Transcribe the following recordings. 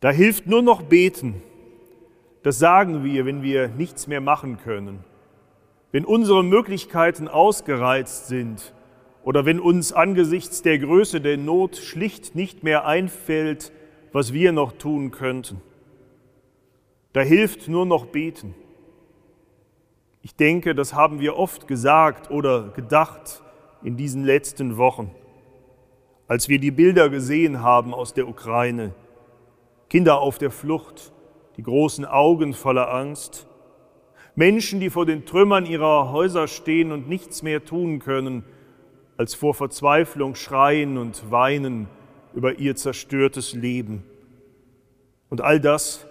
Da hilft nur noch beten. Das sagen wir, wenn wir nichts mehr machen können, wenn unsere Möglichkeiten ausgereizt sind oder wenn uns angesichts der Größe der Not schlicht nicht mehr einfällt, was wir noch tun könnten. Da hilft nur noch beten. Ich denke, das haben wir oft gesagt oder gedacht in diesen letzten Wochen, als wir die Bilder gesehen haben aus der Ukraine, Kinder auf der Flucht, die großen Augen voller Angst, Menschen, die vor den Trümmern ihrer Häuser stehen und nichts mehr tun können, als vor Verzweiflung schreien und weinen über ihr zerstörtes Leben. Und all das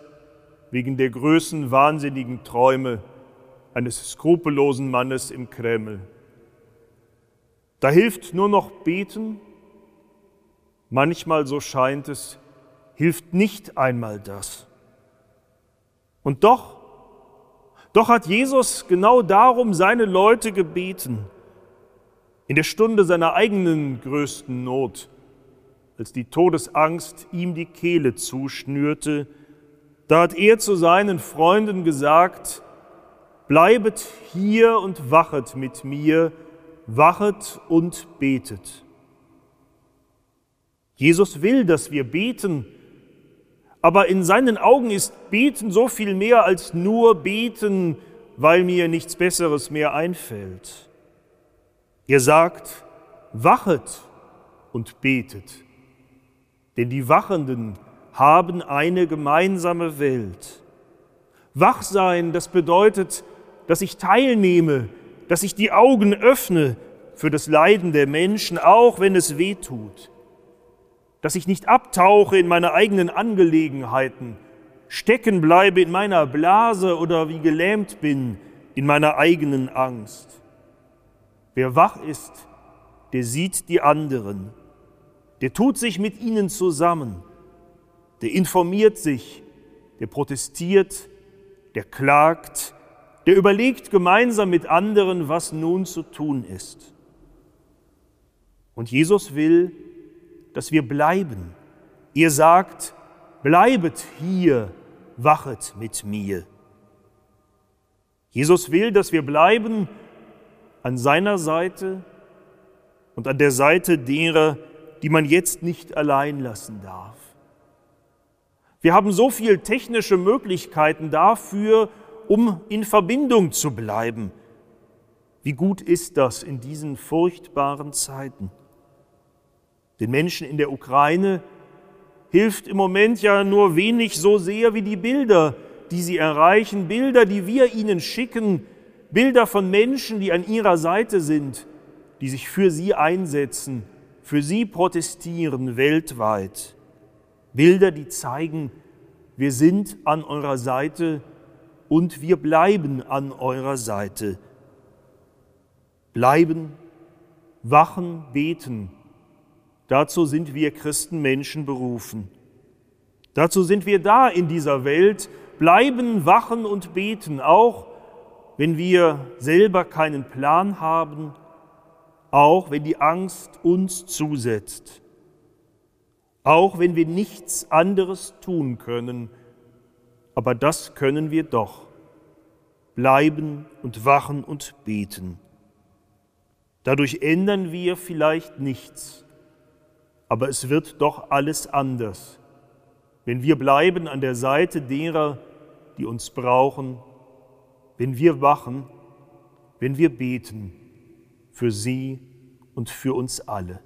wegen der größten wahnsinnigen Träume eines skrupellosen Mannes im Kreml. Da hilft nur noch beten, manchmal so scheint es, hilft nicht einmal das. Und doch, doch hat Jesus genau darum seine Leute gebeten, in der Stunde seiner eigenen größten Not, als die Todesangst ihm die Kehle zuschnürte, da hat er zu seinen Freunden gesagt, bleibet hier und wachet mit mir, wachet und betet. Jesus will, dass wir beten, aber in seinen Augen ist Beten so viel mehr als nur Beten, weil mir nichts Besseres mehr einfällt. Er sagt, wachet und betet, denn die Wachenden haben eine gemeinsame Welt. Wachsein, das bedeutet, dass ich teilnehme, dass ich die Augen öffne für das Leiden der Menschen, auch wenn es weh tut dass ich nicht abtauche in meine eigenen Angelegenheiten, stecken bleibe in meiner Blase oder wie gelähmt bin in meiner eigenen Angst. Wer wach ist, der sieht die anderen, der tut sich mit ihnen zusammen, der informiert sich, der protestiert, der klagt, der überlegt gemeinsam mit anderen, was nun zu tun ist. Und Jesus will, dass wir bleiben. Ihr sagt, bleibet hier, wachet mit mir. Jesus will, dass wir bleiben an seiner Seite und an der Seite derer, die man jetzt nicht allein lassen darf. Wir haben so viele technische Möglichkeiten dafür, um in Verbindung zu bleiben. Wie gut ist das in diesen furchtbaren Zeiten? Den Menschen in der Ukraine hilft im Moment ja nur wenig so sehr wie die Bilder, die sie erreichen, Bilder, die wir ihnen schicken, Bilder von Menschen, die an ihrer Seite sind, die sich für sie einsetzen, für sie protestieren weltweit. Bilder, die zeigen, wir sind an eurer Seite und wir bleiben an eurer Seite. Bleiben, wachen, beten Dazu sind wir Christenmenschen berufen. Dazu sind wir da in dieser Welt, bleiben, wachen und beten, auch wenn wir selber keinen Plan haben, auch wenn die Angst uns zusetzt, auch wenn wir nichts anderes tun können, aber das können wir doch, bleiben und wachen und beten. Dadurch ändern wir vielleicht nichts, aber es wird doch alles anders, wenn wir bleiben an der Seite derer, die uns brauchen, wenn wir wachen, wenn wir beten für sie und für uns alle.